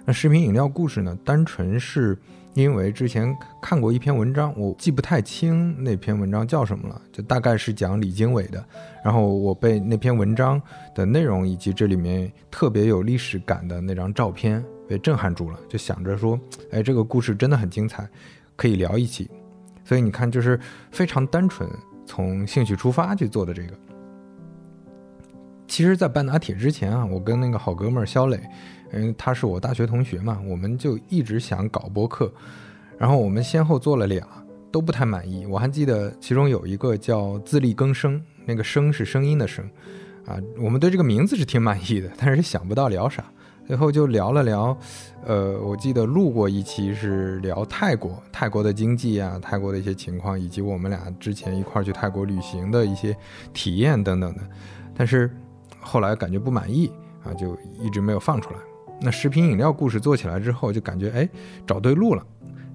那食品饮料故事呢，单纯是因为之前看过一篇文章，我记不太清那篇文章叫什么了，就大概是讲李经纬的。然后我被那篇文章的内容以及这里面特别有历史感的那张照片被震撼住了，就想着说，哎，这个故事真的很精彩。可以聊一起，所以你看，就是非常单纯，从兴趣出发去做的这个。其实，在半打铁之前啊，我跟那个好哥们儿肖磊，嗯他是我大学同学嘛，我们就一直想搞播客，然后我们先后做了俩，都不太满意。我还记得其中有一个叫“自力更生”，那个“生”是声音的“声”，啊，我们对这个名字是挺满意的，但是想不到聊啥。最后就聊了聊，呃，我记得录过一期是聊泰国，泰国的经济啊，泰国的一些情况，以及我们俩之前一块儿去泰国旅行的一些体验等等的。但是后来感觉不满意啊，就一直没有放出来。那食品饮料故事做起来之后，就感觉哎，找对路了。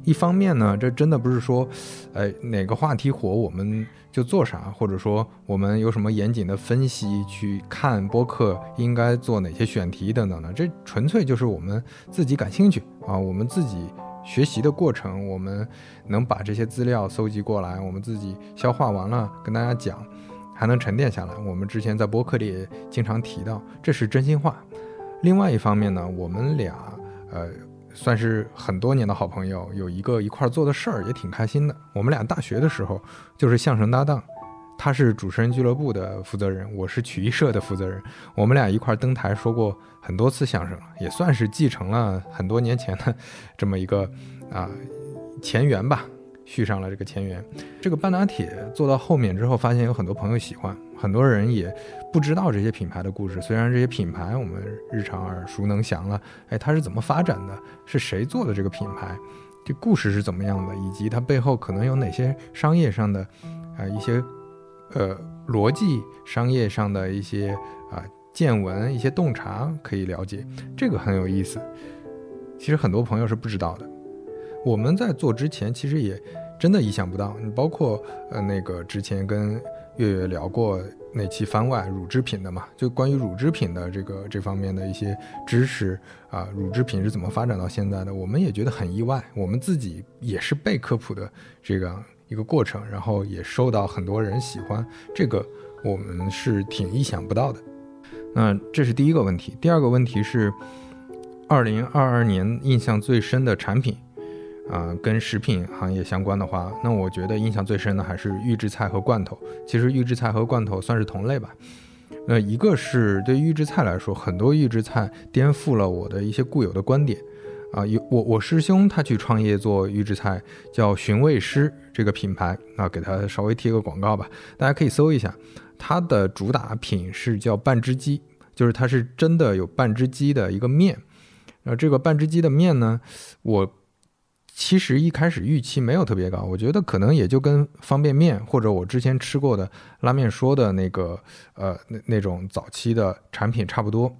一方面呢，这真的不是说，哎，哪个话题火我们就做啥，或者说我们有什么严谨的分析去看播客应该做哪些选题等等的，这纯粹就是我们自己感兴趣啊，我们自己学习的过程，我们能把这些资料搜集过来，我们自己消化完了跟大家讲，还能沉淀下来。我们之前在播客里也经常提到，这是真心话。另外一方面呢，我们俩呃。算是很多年的好朋友，有一个一块做的事儿也挺开心的。我们俩大学的时候就是相声搭档，他是主持人俱乐部的负责人，我是曲艺社的负责人。我们俩一块登台说过很多次相声，也算是继承了很多年前的这么一个啊前缘吧。续上了这个前缘，这个半打铁做到后面之后，发现有很多朋友喜欢，很多人也不知道这些品牌的故事。虽然这些品牌我们日常耳熟能详了，哎，它是怎么发展的？是谁做的这个品牌？这故事是怎么样的？以及它背后可能有哪些商业上的啊一些呃逻辑、商业上的一些啊见闻、一些洞察可以了解，这个很有意思。其实很多朋友是不知道的。我们在做之前，其实也真的意想不到。你包括呃那个之前跟月月聊过那期番外乳制品的嘛，就关于乳制品的这个这方面的一些知识啊，乳制品是怎么发展到现在的，我们也觉得很意外。我们自己也是被科普的这个一个过程，然后也受到很多人喜欢，这个我们是挺意想不到的。那这是第一个问题。第二个问题是，二零二二年印象最深的产品。啊，跟食品行业相关的话，那我觉得印象最深的还是预制菜和罐头。其实预制菜和罐头算是同类吧。那一个是对预制菜来说，很多预制菜颠覆了我的一些固有的观点。啊，有我我师兄他去创业做预制菜，叫寻味师这个品牌。啊，给他稍微贴个广告吧，大家可以搜一下。它的主打品是叫半只鸡，就是它是真的有半只鸡的一个面。那这个半只鸡的面呢，我。其实一开始预期没有特别高，我觉得可能也就跟方便面或者我之前吃过的拉面说的那个呃那那种早期的产品差不多。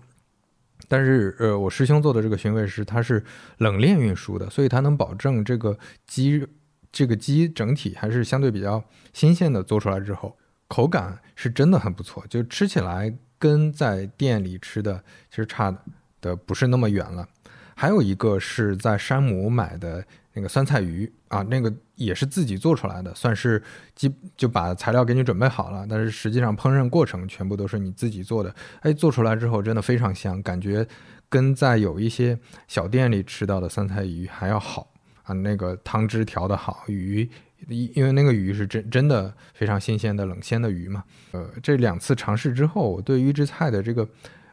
但是呃我师兄做的这个寻味师，它是冷链运输的，所以它能保证这个鸡这个鸡整体还是相对比较新鲜的，做出来之后口感是真的很不错，就吃起来跟在店里吃的其实差的不是那么远了。还有一个是在山姆买的。那个酸菜鱼啊，那个也是自己做出来的，算是基就把材料给你准备好了，但是实际上烹饪过程全部都是你自己做的。哎，做出来之后真的非常香，感觉跟在有一些小店里吃到的酸菜鱼还要好啊。那个汤汁调的好，鱼因为那个鱼是真真的非常新鲜的冷鲜的鱼嘛。呃，这两次尝试之后，我对预制菜的这个。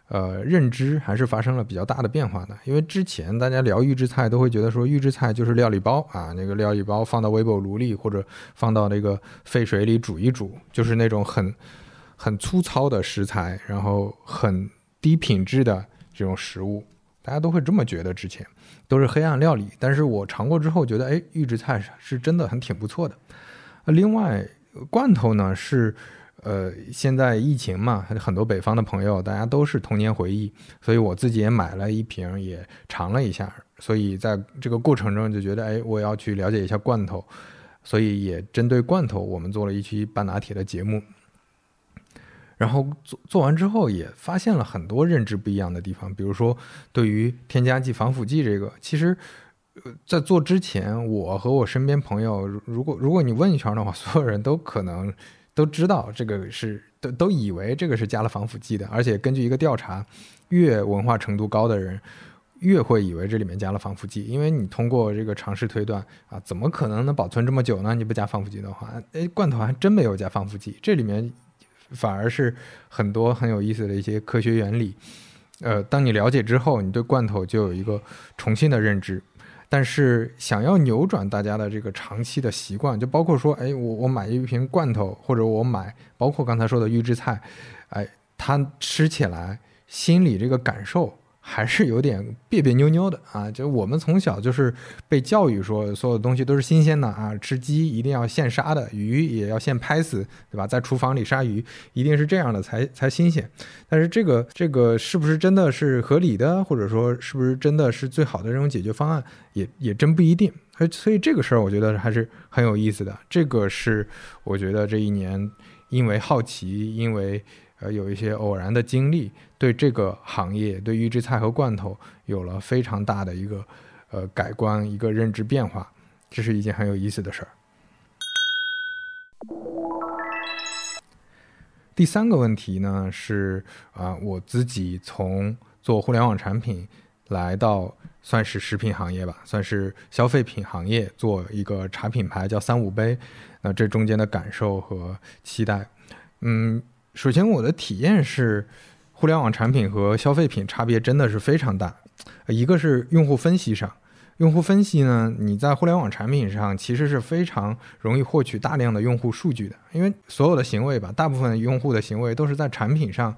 呃，认知还是发生了比较大的变化的，因为之前大家聊预制菜都会觉得说预制菜就是料理包啊，那个料理包放到微波炉里或者放到那个沸水里煮一煮，就是那种很很粗糙的食材，然后很低品质的这种食物，大家都会这么觉得。之前都是黑暗料理，但是我尝过之后觉得，哎，预制菜是真的很挺不错的。另外罐头呢是。呃，现在疫情嘛，很多北方的朋友，大家都是童年回忆，所以我自己也买了一瓶，也尝了一下。所以在这个过程中就觉得，哎，我要去了解一下罐头，所以也针对罐头，我们做了一期半拿铁的节目。然后做做完之后，也发现了很多认知不一样的地方，比如说对于添加剂、防腐剂这个，其实，在做之前，我和我身边朋友，如果如果你问一圈的话，所有人都可能。都知道这个是都都以为这个是加了防腐剂的，而且根据一个调查，越文化程度高的人，越会以为这里面加了防腐剂，因为你通过这个尝试推断啊，怎么可能能保存这么久呢？你不加防腐剂的话，哎，罐头还真没有加防腐剂，这里面反而是很多很有意思的一些科学原理。呃，当你了解之后，你对罐头就有一个重新的认知。但是想要扭转大家的这个长期的习惯，就包括说，哎，我我买一瓶罐头，或者我买，包括刚才说的预制菜，哎，它吃起来心里这个感受。还是有点别别扭扭的啊！就我们从小就是被教育说，所有东西都是新鲜的啊，吃鸡一定要现杀的，鱼也要现拍死，对吧？在厨房里杀鱼一定是这样的才才新鲜。但是这个这个是不是真的是合理的，或者说是不是真的是最好的这种解决方案，也也真不一定。所以所以这个事儿，我觉得还是很有意思的。这个是我觉得这一年因为好奇，因为。呃，有一些偶然的经历，对这个行业，对预制菜和罐头有了非常大的一个呃改观，一个认知变化，这是一件很有意思的事儿。第三个问题呢是啊，我自己从做互联网产品来到算是食品行业吧，算是消费品行业，做一个茶品牌叫三五杯，那这中间的感受和期待，嗯。首先，我的体验是，互联网产品和消费品差别真的是非常大。一个是用户分析上，用户分析呢，你在互联网产品上其实是非常容易获取大量的用户数据的，因为所有的行为吧，大部分用户的行为都是在产品上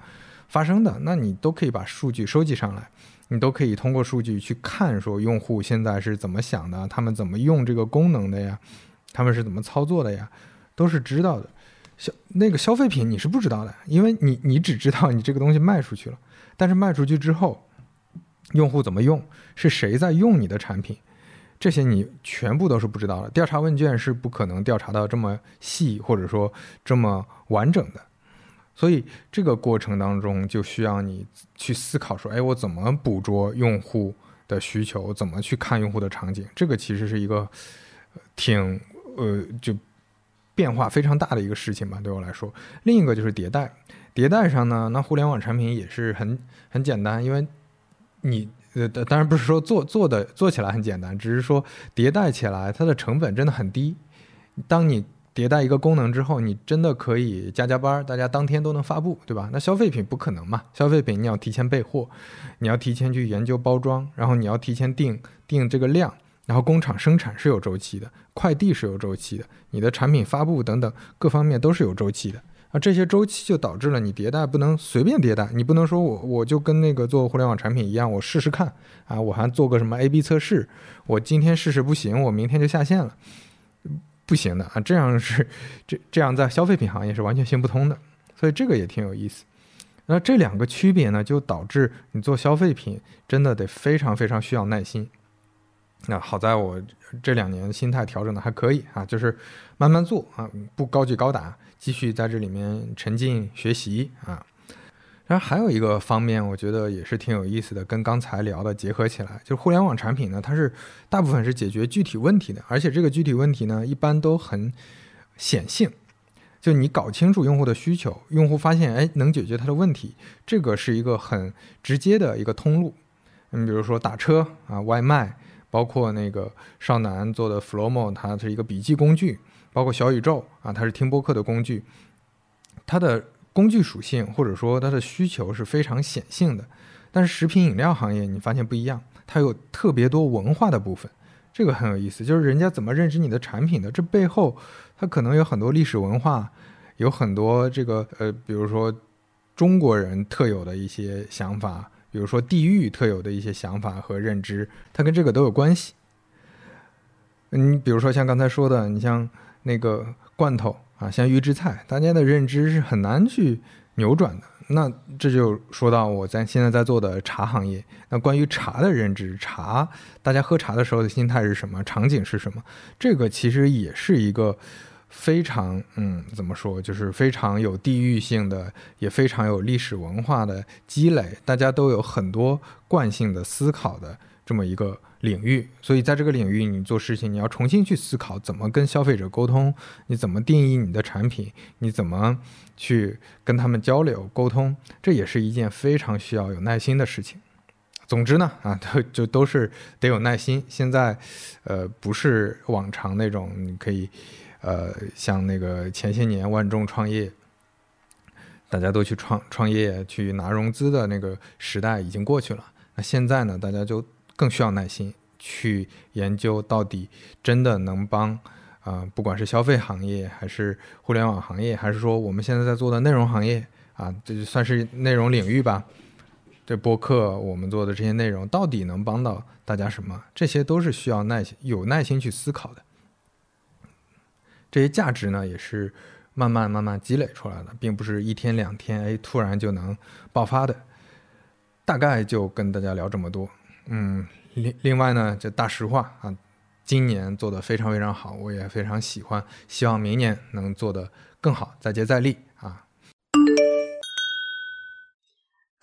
发生的，那你都可以把数据收集上来，你都可以通过数据去看说用户现在是怎么想的，他们怎么用这个功能的呀，他们是怎么操作的呀，都是知道的。消那个消费品你是不知道的，因为你你只知道你这个东西卖出去了，但是卖出去之后，用户怎么用，是谁在用你的产品，这些你全部都是不知道的。调查问卷是不可能调查到这么细或者说这么完整的，所以这个过程当中就需要你去思考说，哎，我怎么捕捉用户的需求，怎么去看用户的场景，这个其实是一个挺呃就。变化非常大的一个事情吧，对我来说。另一个就是迭代，迭代上呢，那互联网产品也是很很简单，因为你呃，当然不是说做做的做起来很简单，只是说迭代起来它的成本真的很低。当你迭代一个功能之后，你真的可以加加班，大家当天都能发布，对吧？那消费品不可能嘛，消费品你要提前备货，你要提前去研究包装，然后你要提前定定这个量。然后工厂生产是有周期的，快递是有周期的，你的产品发布等等各方面都是有周期的啊。这些周期就导致了你迭代不能随便迭代，你不能说我我就跟那个做互联网产品一样，我试试看啊，我还做个什么 A/B 测试，我今天试试不行，我明天就下线了，不行的啊。这样是这这样在消费品行业是完全行不通的，所以这个也挺有意思。那这两个区别呢，就导致你做消费品真的得非常非常需要耐心。那好在我这两年心态调整的还可以啊，就是慢慢做啊，不高举高打，继续在这里面沉浸学习啊。然后还有一个方面，我觉得也是挺有意思的，跟刚才聊的结合起来，就是互联网产品呢，它是大部分是解决具体问题的，而且这个具体问题呢，一般都很显性，就你搞清楚用户的需求，用户发现哎能解决他的问题，这个是一个很直接的一个通路。你比如说打车啊，外卖。包括那个少南做的 Flomo，它是一个笔记工具；包括小宇宙啊，它是听播客的工具。它的工具属性或者说它的需求是非常显性的。但是食品饮料行业你发现不一样，它有特别多文化的部分，这个很有意思。就是人家怎么认知你的产品的，这背后它可能有很多历史文化，有很多这个呃，比如说中国人特有的一些想法。比如说地域特有的一些想法和认知，它跟这个都有关系。你比如说像刚才说的，你像那个罐头啊，像预制菜，大家的认知是很难去扭转的。那这就说到我在现在在做的茶行业，那关于茶的认知，茶大家喝茶的时候的心态是什么，场景是什么，这个其实也是一个。非常嗯，怎么说，就是非常有地域性的，也非常有历史文化的积累，大家都有很多惯性的思考的这么一个领域，所以在这个领域，你做事情你要重新去思考怎么跟消费者沟通，你怎么定义你的产品，你怎么去跟他们交流沟通，这也是一件非常需要有耐心的事情。总之呢，啊，都 就都是得有耐心。现在，呃，不是往常那种你可以，呃，像那个前些年万众创业，大家都去创创业去拿融资的那个时代已经过去了。那现在呢，大家就更需要耐心去研究到底真的能帮，啊，不管是消费行业还是互联网行业，还是说我们现在在做的内容行业，啊，这就算是内容领域吧。这播客我们做的这些内容到底能帮到大家什么？这些都是需要耐心、有耐心去思考的。这些价值呢，也是慢慢慢慢积累出来的，并不是一天两天哎突然就能爆发的。大概就跟大家聊这么多。嗯，另另外呢，这大实话啊，今年做的非常非常好，我也非常喜欢，希望明年能做得更好，再接再厉。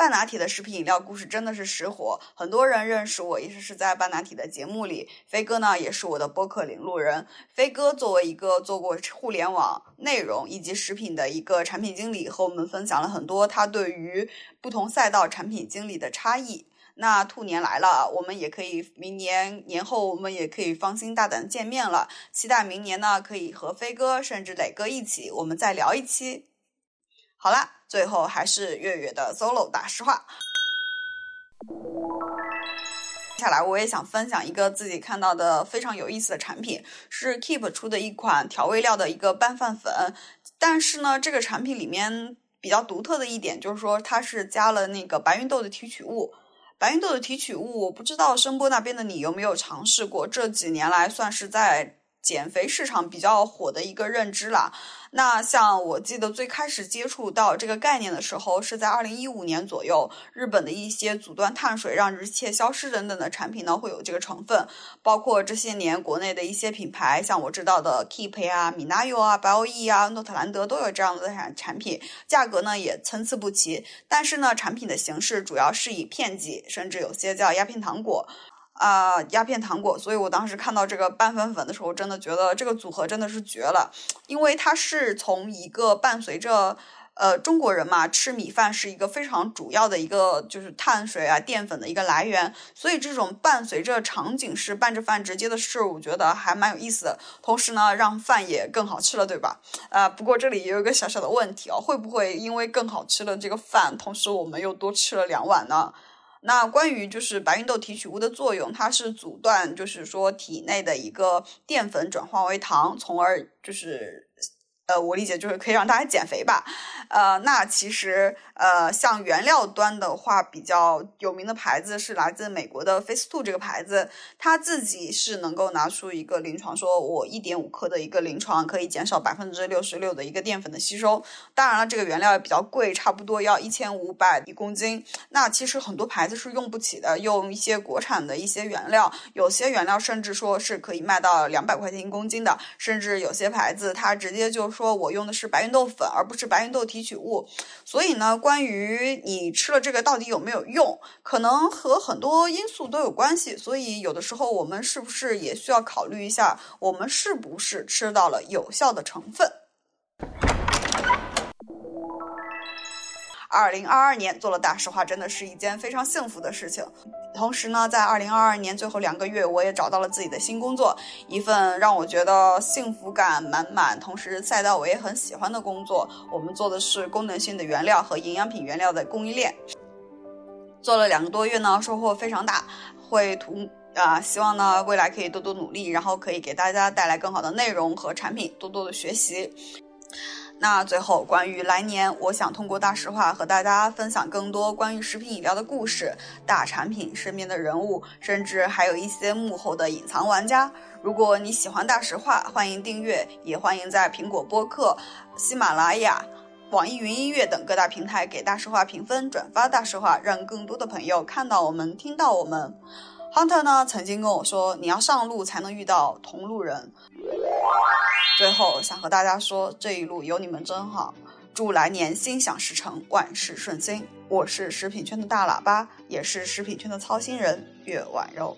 半拿铁的食品饮料故事真的是实火，很多人认识我也是是在半拿铁的节目里。飞哥呢也是我的播客领路人。飞哥作为一个做过互联网内容以及食品的一个产品经理，和我们分享了很多他对于不同赛道产品经理的差异。那兔年来了，我们也可以明年年后我们也可以放心大胆见面了。期待明年呢可以和飞哥甚至磊哥一起，我们再聊一期。好啦，最后还是月月的 solo 大实话。接下来我也想分享一个自己看到的非常有意思的产品，是 Keep 出的一款调味料的一个拌饭粉。但是呢，这个产品里面比较独特的一点就是说，它是加了那个白芸豆的提取物。白芸豆的提取物，我不知道声波那边的你有没有尝试过？这几年来算是在减肥市场比较火的一个认知了。那像我记得最开始接触到这个概念的时候，是在二零一五年左右，日本的一些阻断碳水、让日切消失等等的产品呢，会有这个成分。包括这些年国内的一些品牌，像我知道的 Keep 啊、米娜优啊、白欧 E 啊、诺特兰德都有这样的产产品，价格呢也参差不齐。但是呢，产品的形式主要是以片剂，甚至有些叫鸦片糖果。啊，鸦片糖果，所以我当时看到这个拌粉粉的时候，真的觉得这个组合真的是绝了，因为它是从一个伴随着，呃，中国人嘛，吃米饭是一个非常主要的一个就是碳水啊、淀粉的一个来源，所以这种伴随着场景是伴着饭直接的事，我觉得还蛮有意思的。同时呢，让饭也更好吃了，对吧？啊，不过这里也有一个小小的问题哦，会不会因为更好吃了这个饭，同时我们又多吃了两碗呢？那关于就是白芸豆提取物的作用，它是阻断，就是说体内的一个淀粉转化为糖，从而就是。呃，我理解就是可以让大家减肥吧。呃，那其实呃，像原料端的话，比较有名的牌子是来自美国的 Face Two 这个牌子，它自己是能够拿出一个临床，说我一点五克的一个临床可以减少百分之六十六的一个淀粉的吸收。当然了，这个原料也比较贵，差不多要一千五百一公斤。那其实很多牌子是用不起的，用一些国产的一些原料，有些原料甚至说是可以卖到两百块钱一公斤的，甚至有些牌子它直接就。说我用的是白芸豆粉，而不是白芸豆提取物，所以呢，关于你吃了这个到底有没有用，可能和很多因素都有关系。所以有的时候我们是不是也需要考虑一下，我们是不是吃到了有效的成分？二零二二年做了大实话，真的是一件非常幸福的事情。同时呢，在二零二二年最后两个月，我也找到了自己的新工作，一份让我觉得幸福感满满，同时赛道我也很喜欢的工作。我们做的是功能性的原料和营养品原料的供应链，做了两个多月呢，收获非常大。会图啊，希望呢未来可以多多努力，然后可以给大家带来更好的内容和产品，多多的学习。那最后，关于来年，我想通过大实话和大家分享更多关于食品饮料的故事、大产品身边的人物，甚至还有一些幕后的隐藏玩家。如果你喜欢大实话，欢迎订阅，也欢迎在苹果播客、喜马拉雅、网易云音乐等各大平台给大实话评分、转发大实话，让更多的朋友看到我们、听到我们。Hunter 呢曾经跟我说：“你要上路才能遇到同路人。”最后想和大家说，这一路有你们真好，祝来年心想事成，万事顺心。我是食品圈的大喇叭，也是食品圈的操心人月婉柔。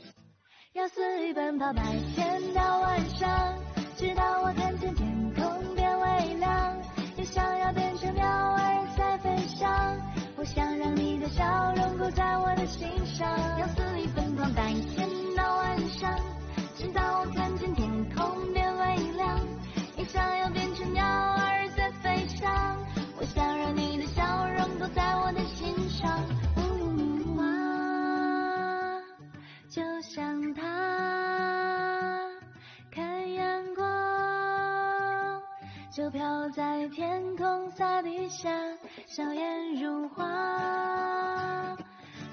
要奔跑白天到晚上，直到我看见天空变微亮，也想要变成鸟儿在飞翔。我想让你的笑容在我的心上。要奔跑白天到晚上，直到我看见天。天微亮，你想要变成鸟儿在飞翔。我想让你的笑容刻在我的心上。花就像它，看阳光就飘在天空洒地下，笑颜如花，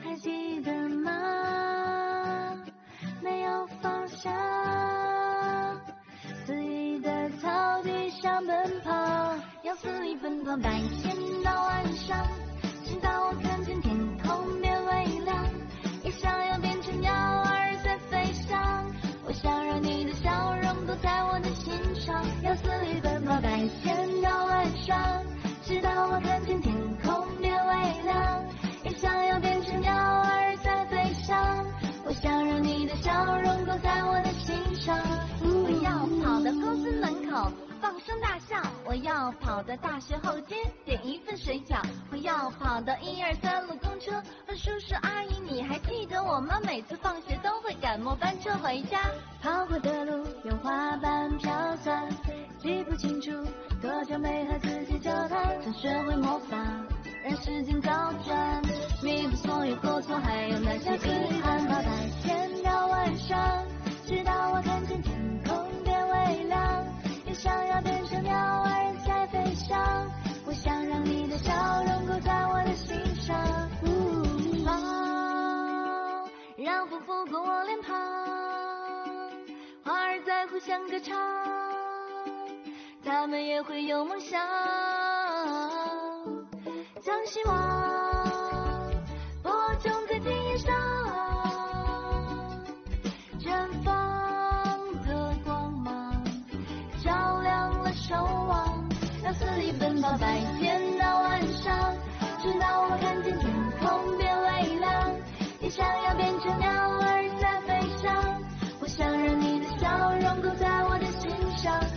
还记得吗？没有方向。肆意的草地上奔跑，要肆意奔跑，白天到晚上，直到我看见天空变微亮，也想要变成鸟儿在飞翔。我想让你的笑容都在我的心上，要肆意奔跑，白天到晚上，直到我看见天空变微亮，也想要变成鸟儿在飞翔。我想让你的笑容都在我的心上。声大笑，我要跑到大学后街点一份水饺，我要跑到一二三路公车问叔叔阿姨，你还记得我吗？每次放学都会赶末班车回家，跑过的路有花瓣飘散，记不清楚多久没和自己交谈，想学会魔法。让时间倒转，弥补所有过错，还有那些遗憾。跑白天到晚上，直到我看见天空变微亮，想要变成鸟儿在飞翔。我想让你的笑容勾在我的心上，呜风让风拂过我脸庞，花儿在互相歌唱，它们也会有梦想。将希望从白天到晚上直到我看见天空变微亮也想要变成鸟儿在飞翔。我想让你的笑容勾在我的心上。